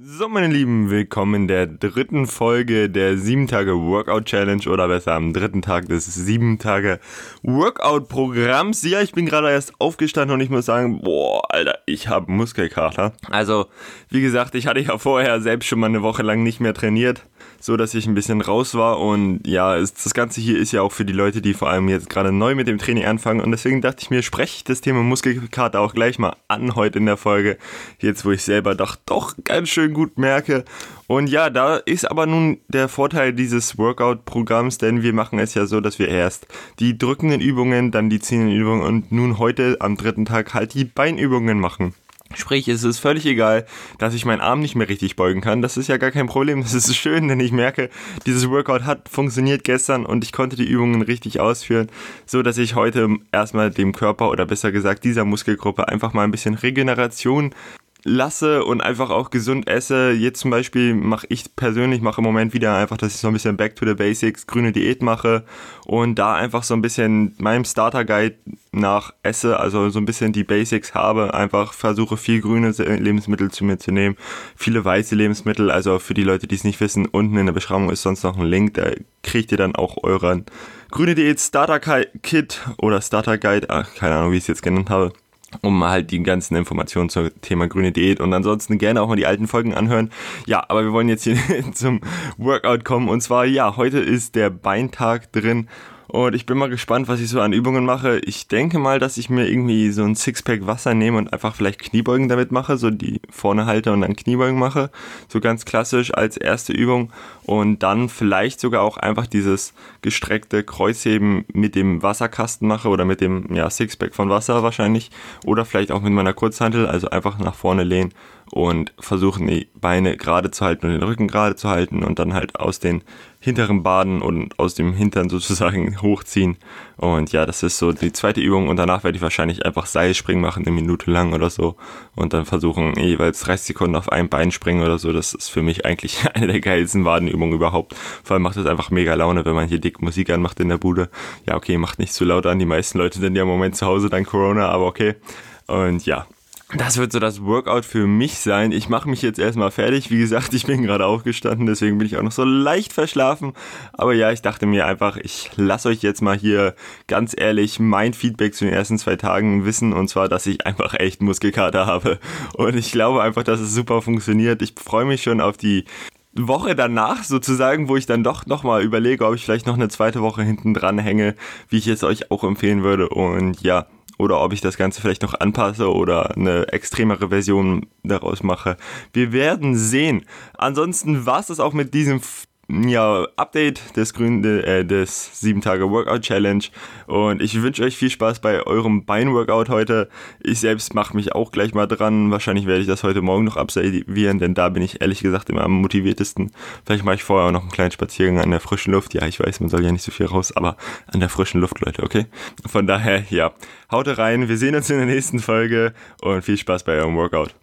So, meine Lieben, willkommen in der dritten Folge der 7 Tage Workout Challenge oder besser am dritten Tag des 7 Tage Workout Programms. Ja, ich bin gerade erst aufgestanden und ich muss sagen, boah, Alter, ich habe Muskelkater. Also, wie gesagt, ich hatte ja vorher selbst schon mal eine Woche lang nicht mehr trainiert so dass ich ein bisschen raus war. Und ja, es, das Ganze hier ist ja auch für die Leute, die vor allem jetzt gerade neu mit dem Training anfangen. Und deswegen dachte ich mir, spreche ich das Thema Muskelkater auch gleich mal an heute in der Folge. Jetzt, wo ich selber doch, doch ganz schön gut merke. Und ja, da ist aber nun der Vorteil dieses Workout-Programms, denn wir machen es ja so, dass wir erst die drückenden Übungen, dann die ziehenden Übungen und nun heute am dritten Tag halt die Beinübungen machen. Sprich, es ist völlig egal, dass ich meinen Arm nicht mehr richtig beugen kann. Das ist ja gar kein Problem. Das ist schön, denn ich merke, dieses Workout hat funktioniert gestern und ich konnte die Übungen richtig ausführen, so dass ich heute erstmal dem Körper oder besser gesagt dieser Muskelgruppe einfach mal ein bisschen Regeneration lasse und einfach auch gesund esse. Jetzt zum Beispiel mache ich persönlich mache im Moment wieder einfach, dass ich so ein bisschen Back to the Basics, grüne Diät mache und da einfach so ein bisschen meinem Starter Guide nach esse, also so ein bisschen die Basics habe, einfach versuche viel grüne Lebensmittel zu mir zu nehmen, viele weiße Lebensmittel, also für die Leute, die es nicht wissen, unten in der Beschreibung ist sonst noch ein Link, da kriegt ihr dann auch euren grüne Diät Starter Kit oder Starter Guide, ach, keine Ahnung, wie ich es jetzt genannt habe um halt die ganzen Informationen zum Thema grüne Diät und ansonsten gerne auch mal die alten Folgen anhören. Ja, aber wir wollen jetzt hier zum Workout kommen und zwar ja, heute ist der Beintag drin und ich bin mal gespannt, was ich so an Übungen mache. Ich denke mal, dass ich mir irgendwie so ein Sixpack Wasser nehme und einfach vielleicht Kniebeugen damit mache, so die vorne halte und dann Kniebeugen mache. So ganz klassisch als erste Übung. Und dann vielleicht sogar auch einfach dieses gestreckte Kreuzheben mit dem Wasserkasten mache oder mit dem ja, Sixpack von Wasser wahrscheinlich. Oder vielleicht auch mit meiner Kurzhantel, also einfach nach vorne lehnen und versuchen die Beine gerade zu halten und den Rücken gerade zu halten und dann halt aus den hinteren Baden und aus dem Hintern sozusagen hochziehen. Und ja, das ist so die zweite Übung und danach werde ich wahrscheinlich einfach Seilspringen machen, eine Minute lang oder so und dann versuchen jeweils 30 Sekunden auf ein Bein springen oder so. Das ist für mich eigentlich eine der geilsten Wadenübungen überhaupt. Vor allem macht es einfach mega Laune, wenn man hier dick Musik anmacht in der Bude. Ja, okay, macht nicht zu laut an. Die meisten Leute sind ja im Moment zu Hause dank Corona, aber okay. Und ja, das wird so das Workout für mich sein. Ich mache mich jetzt erstmal fertig. Wie gesagt, ich bin gerade aufgestanden, deswegen bin ich auch noch so leicht verschlafen. Aber ja, ich dachte mir einfach, ich lasse euch jetzt mal hier ganz ehrlich mein Feedback zu den ersten zwei Tagen wissen. Und zwar, dass ich einfach echt Muskelkater habe. Und ich glaube einfach, dass es super funktioniert. Ich freue mich schon auf die Woche danach sozusagen, wo ich dann doch nochmal überlege, ob ich vielleicht noch eine zweite Woche hinten dran hänge, wie ich es euch auch empfehlen würde. Und ja, oder ob ich das Ganze vielleicht noch anpasse oder eine extremere Version daraus mache. Wir werden sehen. Ansonsten war es das auch mit diesem ja, Update des grünen äh, des 7 Tage Workout Challenge und ich wünsche euch viel Spaß bei eurem Beinworkout heute. Ich selbst mache mich auch gleich mal dran. Wahrscheinlich werde ich das heute morgen noch absolvieren, denn da bin ich ehrlich gesagt immer am motiviertesten. Vielleicht mache ich vorher auch noch einen kleinen Spaziergang an der frischen Luft. Ja, ich weiß, man soll ja nicht so viel raus, aber an der frischen Luft, Leute, okay? Von daher, ja, haut rein. Wir sehen uns in der nächsten Folge und viel Spaß bei eurem Workout.